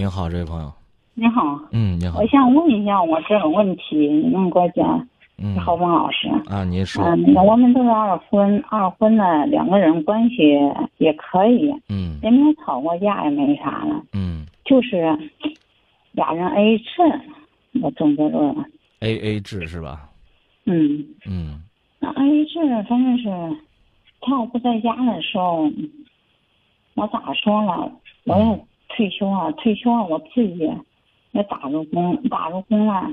您好，这位朋友。你好，嗯，你好我。想问一下我这个问题，你能给我讲？嗯郝峰老师，啊，您说。我们都是二婚，二婚呢，两个人关系也可以，嗯也没吵过架，也没啥了，嗯就是俩人 A A 制，我总觉得，，A A 制是吧？嗯，嗯那 A 制反正是他要不在家的时候，我咋说了，我也退休啊，退休啊我自己也打着工，打着工啊，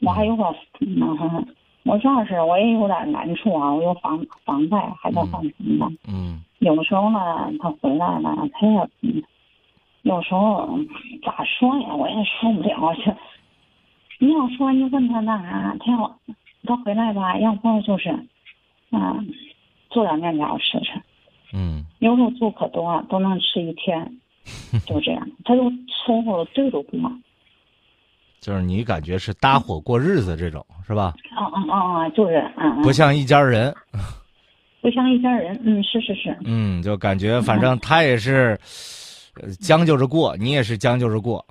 我还有个嗯，我主要是我也有点难处啊，我有房房贷还在还房贷，嗯有时候呢他回来了，他也嗯有时候咋说呀，我也说不了去。你要说你问他那啥，他要他回来吧，要不就是，嗯，做点面条吃吃。嗯有时候做可多，都能吃一天，就这样。他就凑合对着过。就是你感觉是搭伙过日子这种是吧？啊啊啊啊！就是嗯，嗯不像一家人。不像一家人。嗯，是是是。嗯，就感觉反正他也是，呃将就着过，你也是将就着过。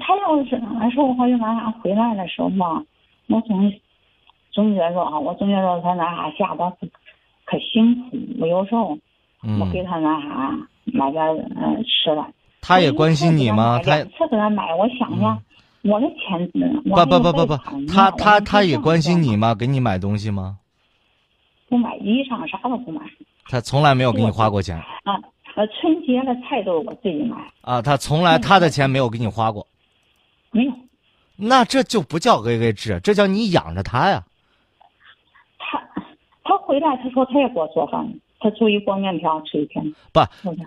他要是俺说我好像那啥回来的时候嘛，我总总觉着啊，我总觉着他那啥下班可可辛苦。我有时候我给嗯，他那啥买点嗯吃的。他也关心你吗？他两次给他买，我想想，我的钱我不不不不不，他他他也关心你吗？吗？给你买东西吗？不买衣裳啥都不买他从来没有给你花过钱啊。呃，春节的菜都是我自己买，啊，他从来他的钱没有给你花过。没有。那这就不叫 A A 制，这叫你养着他呀。他他回来，他说他也给我做饭，他做一锅面条吃一天。不？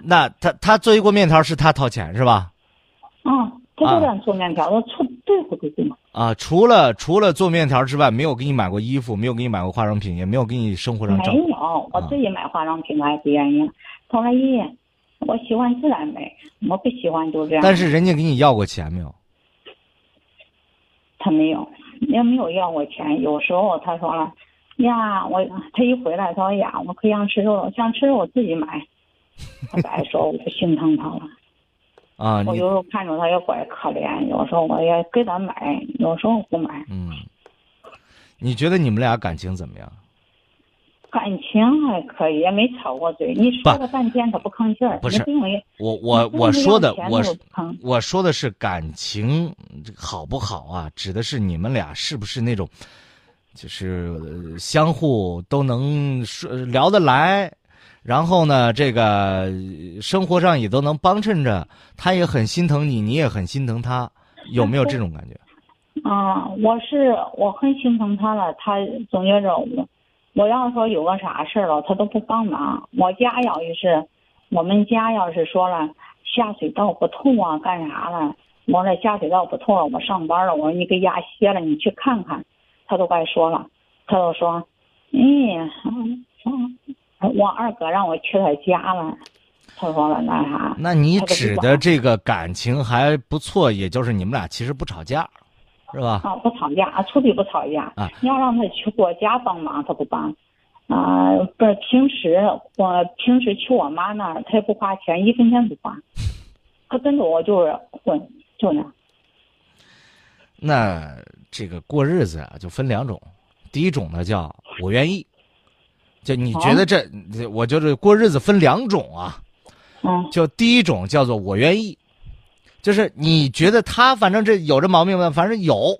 那他他做一锅面条是他掏钱是吧？啊，他就这样做面条，我出对付对付嘛。啊，除了除了做面条之外，没有给你买过衣服，没有给你买过化妆品，也没有给你生活上。没有，我自己买化妆品我还不愿意。后来一，我喜欢自然美，我不喜欢就这样。但是人家给你要过钱没有？他没有，也没有要过钱。有时候他说了，呀，我他一回来，他说呀，我可以想吃肉了，想吃肉我自己买。他白说，我就心疼他了。啊，我有时候看着他也怪可怜，有时候我也给他买，有时候不买。嗯，你觉得你们俩感情怎么样？感情还可以，也没吵过嘴。你说了半天他不吭气儿，不是我我我说的我我说的是感情好不好啊？指的是你们俩是不是那种，就是相互都能说聊得来，然后呢，这个生活上也都能帮衬着，他也很心疼你，你也很心疼他，有没有这种感觉？啊，我是我很心疼他了，他总觉着我，我要说有个啥事儿了，他都不帮忙。我家要是，我们家要是说了下水道不通啊，干啥了？我说下水道不通了，我上班了，我说你给压歇了，你去看看，他都该说了，他都说，嗯我二哥让我去他家了，他说了那啥，那你指的这个感情还不错，也就是你们俩其实不吵架，是吧？啊，不吵架，处理不吵架。啊你要让他去我家帮忙，他不帮。啊、不是平时我平时去我妈那儿，他也不花钱，一分钱不花。他跟着我就是混，就那样。那这个过日子啊，就分两种，第一种呢叫我愿意，就你觉得这，我觉得过日子分两种啊，嗯就第一种叫做我愿意，就是你觉得他反正这有这毛病吧，反正有，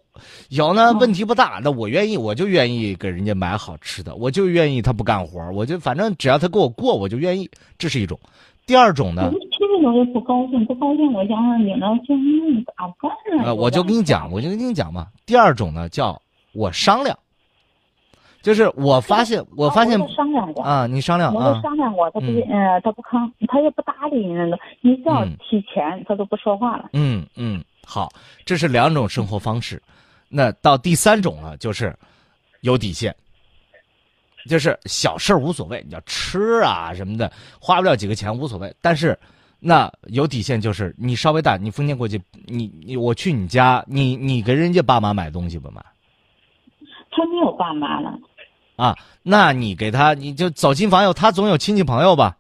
有呢嗯问题不大，那我愿意，我就愿意给人家买好吃的，我就愿意他不干活，我就反正只要他给我过，我就愿意，这是一种。第二种呢，其实我也不高兴，不高兴，我想让你呢，就你咋办啊？呃，我就跟你讲，我就跟你讲嘛。第二种呢，叫我商量，就是我发现，我发现啊商量过，啊，你商量我都啊，商量过，他不，嗯呃，他不吭，他也不搭理你了。你只要嗯提钱，他都不说话了。嗯嗯，好，这是两种生活方式。那到第三种了，就是有底线，就是小事儿无所谓，你要吃啊什么的，花不了几个钱无所谓。但是，那有底线就是你稍微大，你逢年过节，你你我去你家，你你给人家爸妈买东西不买？他没有爸妈了，啊，那你给他，你就走亲访友，他总有亲戚朋友吧？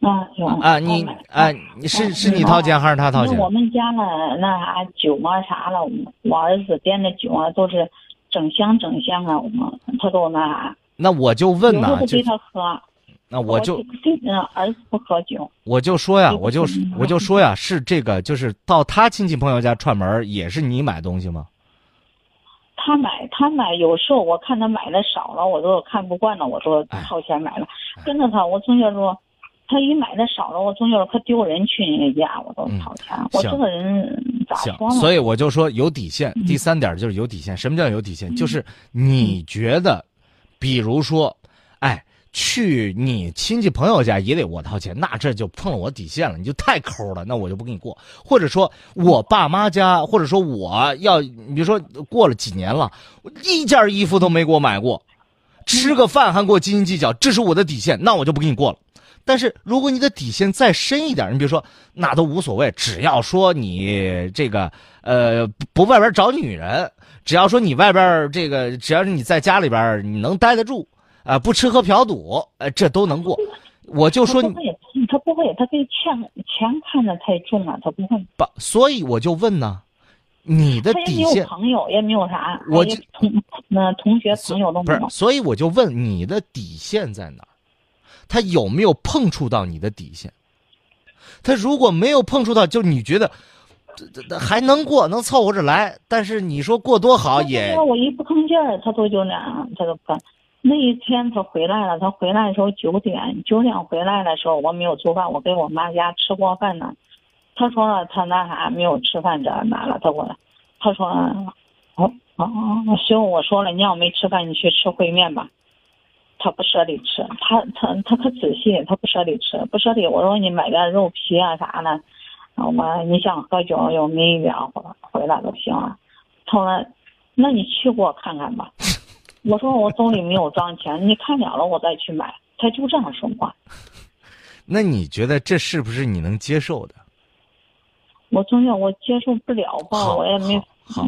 啊，有啊，你啊，你是是你掏钱还是他掏钱？我们家了那啥酒啊啥了，我儿子点的酒啊都是整箱整箱啊，我们他都那啥。那我就问呐，就给他喝。那我就对，儿子不喝酒。我就说呀，我就我就说呀，是这个，就是到他亲戚朋友家串门，也是你买东西吗？他买，他买，有时候我看他买的少了，我都看不惯了，我都掏钱买了。跟着他，我总觉着。他一买的少了，我总觉得可丢人去人家家，我都掏钱。我这个人咋说呢？所以我就说有底线。第三点就是有底线。什么叫有底线？就是你觉得，比如说，哎，去你亲戚朋友家也得我掏钱，那这就碰了我底线了，你就太抠了，那我就不给你过。或者说我爸妈家，或者说我要，你比如说过了几年了，一件衣服都没给我买过，吃个饭还给我斤斤计较，这是我的底线，那我就不给你过了。但是，如果你的底线再深一点，你比如说，那都无所谓，只要说你这个呃不外边找女人，只要说你外边这个，只要是你在家里边你能待得住，啊，不吃喝嫖赌，呃，这都能过。我就说，他不会，他不会，他对钱钱看得太重了，他不会。不，所以我就问呢，你的底线朋友也没有啥，我就同那同学朋友都没有。不是，所以我就问你的底线在哪？他有没有碰触到你的底线？他如果没有碰触到，就你觉得这这还能过，能凑合着来。但是你说过多好也……我一不吭气儿，他都就那样，他都不。那一天他回来了，他回来的时候九点，九点回来的时候我没有做饭，我给我妈家吃过饭呢。他说了，他那啥没有吃饭，这哪了？他过来，他说：“哦哦哦，行，我说了，你要没吃饭，你去吃烩面吧。”他不舍得吃，他他他可仔细，他不舍得吃，不舍得。我说你买点肉皮啊啥的，我你想喝酒又没凉，回来都行了。他说，那你去给我看看吧。我说我兜里没有装钱，你看了了我再去买。他就这样说话。那你觉得这是不是你能接受的？我总觉我接受不了吧，我也没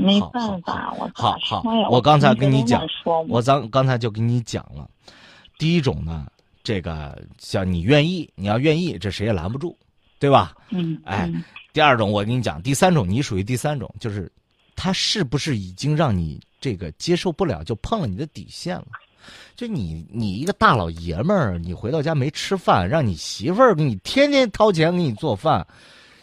没办法，我好好，我刚才跟你讲，我刚刚才就跟你讲了。第一种呢，这个像你愿意，你要愿意，这谁也拦不住，对吧？嗯。哎，第二种我跟你讲，第三种你属于第三种，就是他是不是已经让你这个接受不了，就碰了你的底线了？就你你一个大老爷们儿，你回到家没吃饭，让你媳妇儿给你天天掏钱给你做饭，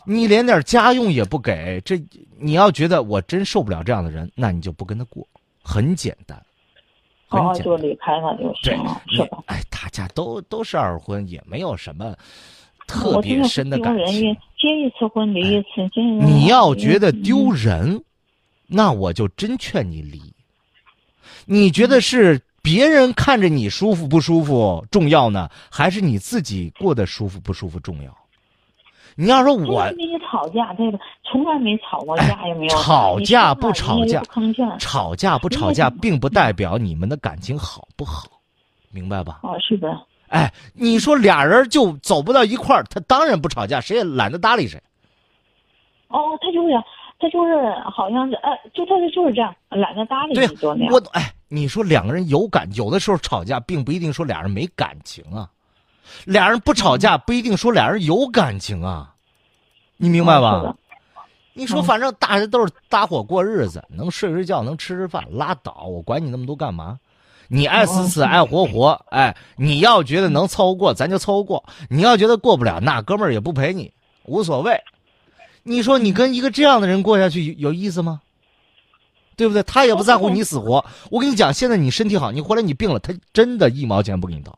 你连点家用也不给，这你要觉得我真受不了这样的人，那你就不跟他过，很简单。哦，就离开他就行了，是吧？哎，大家都都是二婚，也没有什么特别深的感情。结一次婚离一次，你要觉得丢人，那我就真劝你离。你觉得是别人看着你舒服不舒服重要呢，还是你自己过得舒服不舒服重要？你要说我跟你吵架，对吧？从来没吵过架，也没有吵架不吵架，吵架不吵架，并不代表你们的感情好不好，明白吧？哦，是的。哎，你说俩人就走不到一块儿，他当然不吵架，谁也懒得搭理谁。哦，他就是，他就是，好像是，哎，就他就是这样，懒得搭理你，就那样。我哎，你说两个人有感，有的时候吵架，并不一定说俩人没感情啊。俩人不吵架不一定说俩人有感情啊，你明白吧？你说反正大家都是搭伙过日子，能睡睡觉，能吃吃饭，拉倒，我管你那么多干嘛？你爱死死，爱活活，哎，你要觉得能凑合过，咱就凑合过；你要觉得过不了，那哥们儿也不陪你，无所谓。你说你跟一个这样的人过下去有意思吗？对不对？他也不在乎你死活。我跟你讲，现在你身体好，你回来你病了，他真的一毛钱不给你掏。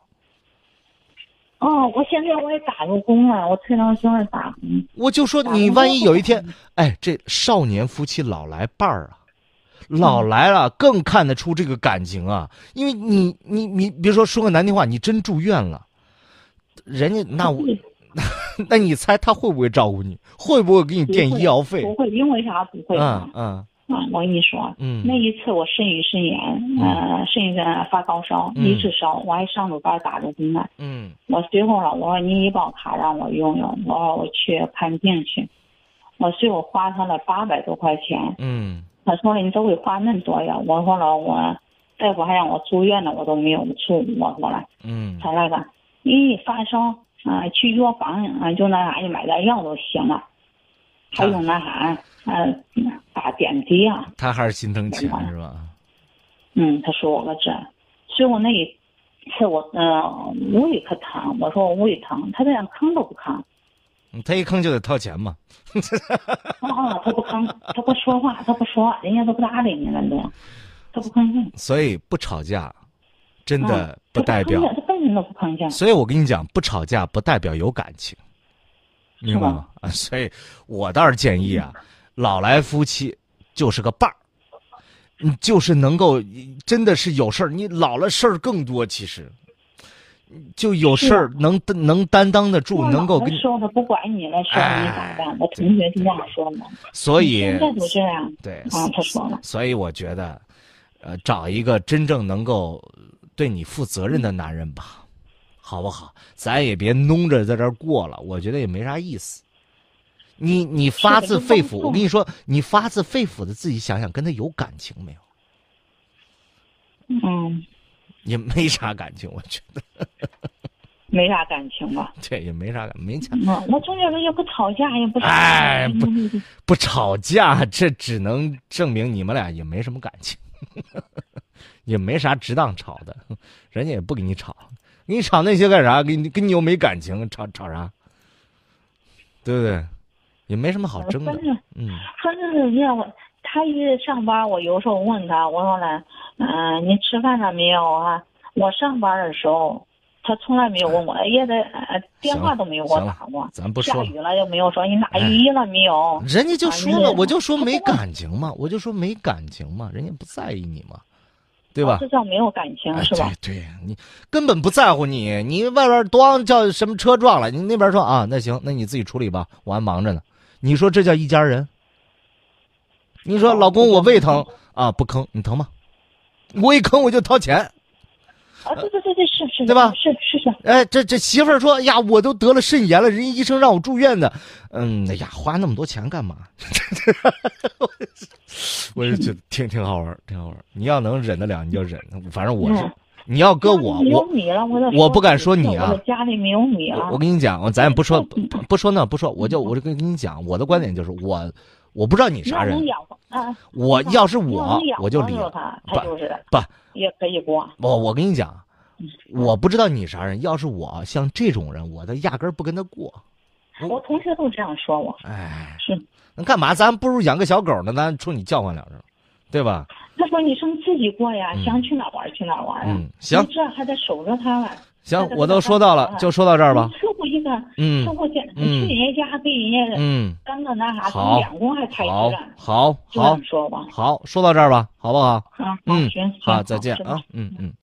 哦，我现在我也打过工了，我退到乡里打工。我就说你万一有一天，哎，这少年夫妻老来伴儿啊，老来了更看得出这个感情啊。因为你你你，比如说说个难听话，你真住院了，人家那我，那你猜他会不会照顾你？会不会给你垫医药费？不会，因为啥不会？嗯嗯。啊，我跟你说，嗯，那一次我肾盂肾炎，呃，肾盂发高烧，一直烧，我还上着班打着针呢。嗯，我随后了，我说你医保卡让我用用，我说我去看病去，我最后花他了八百多块钱。嗯，他说了你都会花那么多呀？我说了我大夫还让我住院呢，我都没有住，我说了。嗯，他那个一发烧啊、去药房啊、就那啥，你买点药就行了。还有那啥，呃，打点滴啊，他还是心疼钱是吧？嗯，他说我个这，所以我那一次我呃胃可疼，我说我胃疼，他连吭都不吭。嗯他一吭就得掏钱嘛。啊啊，他不吭，他不说话，他不说话，人家都不搭理你了都，他不吭声。所以不吵架，真啊的不代表。他所以我跟你讲，不吵架不代表有感情，明白吗？啊，所以我倒是建议啊，老来夫妻就是个伴儿，你就是能够真的是有事儿，你老了事儿更多，其实就有事儿能能担当得住，能够跟说的不管你了，说你咋办？我同学就这样说嘛。所以现在都这样。对啊，他说了。所以我觉得，呃，找一个真正能够对你负责任的男人吧，好不好？咱也别弄着在这儿过了，我觉得也没啥意思。你你发自肺腑，我跟你说，你发自肺腑的自己想想，跟他有感情没有？嗯，也没啥感情，我觉得，没啥感情吧。对，也没啥感，没钱，嗯，我中间也不吵架，也不啥。哎不嗯不吵架，这只能证明你们俩也没什么感情，也没啥值当吵的，人家也不跟你吵，你吵那些干啥？跟你跟你又没感情，吵吵啥？对不对？也没什么好争的嗯，反正是这样。我他一上班，我有时候问他，我说呢，嗯、你吃饭了没有啊？我上班的时候，他从来没有问我，也得、呃、电话都没有给我打过。咱不说了下雨了又没有说你打雨衣了没有？人家就说了，啊我就说没感情嘛，我就说没感情嘛，人家不在意你嘛，对吧？这叫没有感情哎是吧？对对，你根本不在乎你，你外边咣叫什么车撞了，你那边说啊，那行，那你自己处理吧，我还忙着呢。你说这叫一家人？你说哦老公我胃疼啊，不吭，你疼吗？我一吭我就掏钱。啊，对对对对，是是，对吧是是是，哎，这这媳妇儿说哎呀，我都得了肾炎了，人家医生让我住院的。嗯，哎呀，花那么多钱干嘛？我就觉得挺挺好玩儿，挺好玩儿。你要能忍得了，你就忍。反正我是嗯，你要搁我，我我我不敢说说你啊我家里没有你啊。我跟你讲，我咱也不说不说那不说，我就我就跟跟你讲，我的观点就是我我不知道你啥人我要是我我就离活着他，不他就是不也可以过。我我跟你讲，嗯我不知道你啥人，要是我像这种人，我都压根儿不跟他过。我同学都这样说我，哎，是那干嘛？咱不如养个小狗呢，咱冲你叫唤两声，对吧？他说你剩自己过呀，嗯想去哪玩去哪玩呀。嗯，行这还得守着他了。行，我都说到了，就说到这儿吧。伺候一个，嗯。伺候去嗯。去人家家给人家嗯，干个那啥，好。当员工还开好支，好，好。样，说吧。好，说到这儿吧，好不好？好，嗯。行，好，行再见啊，嗯嗯。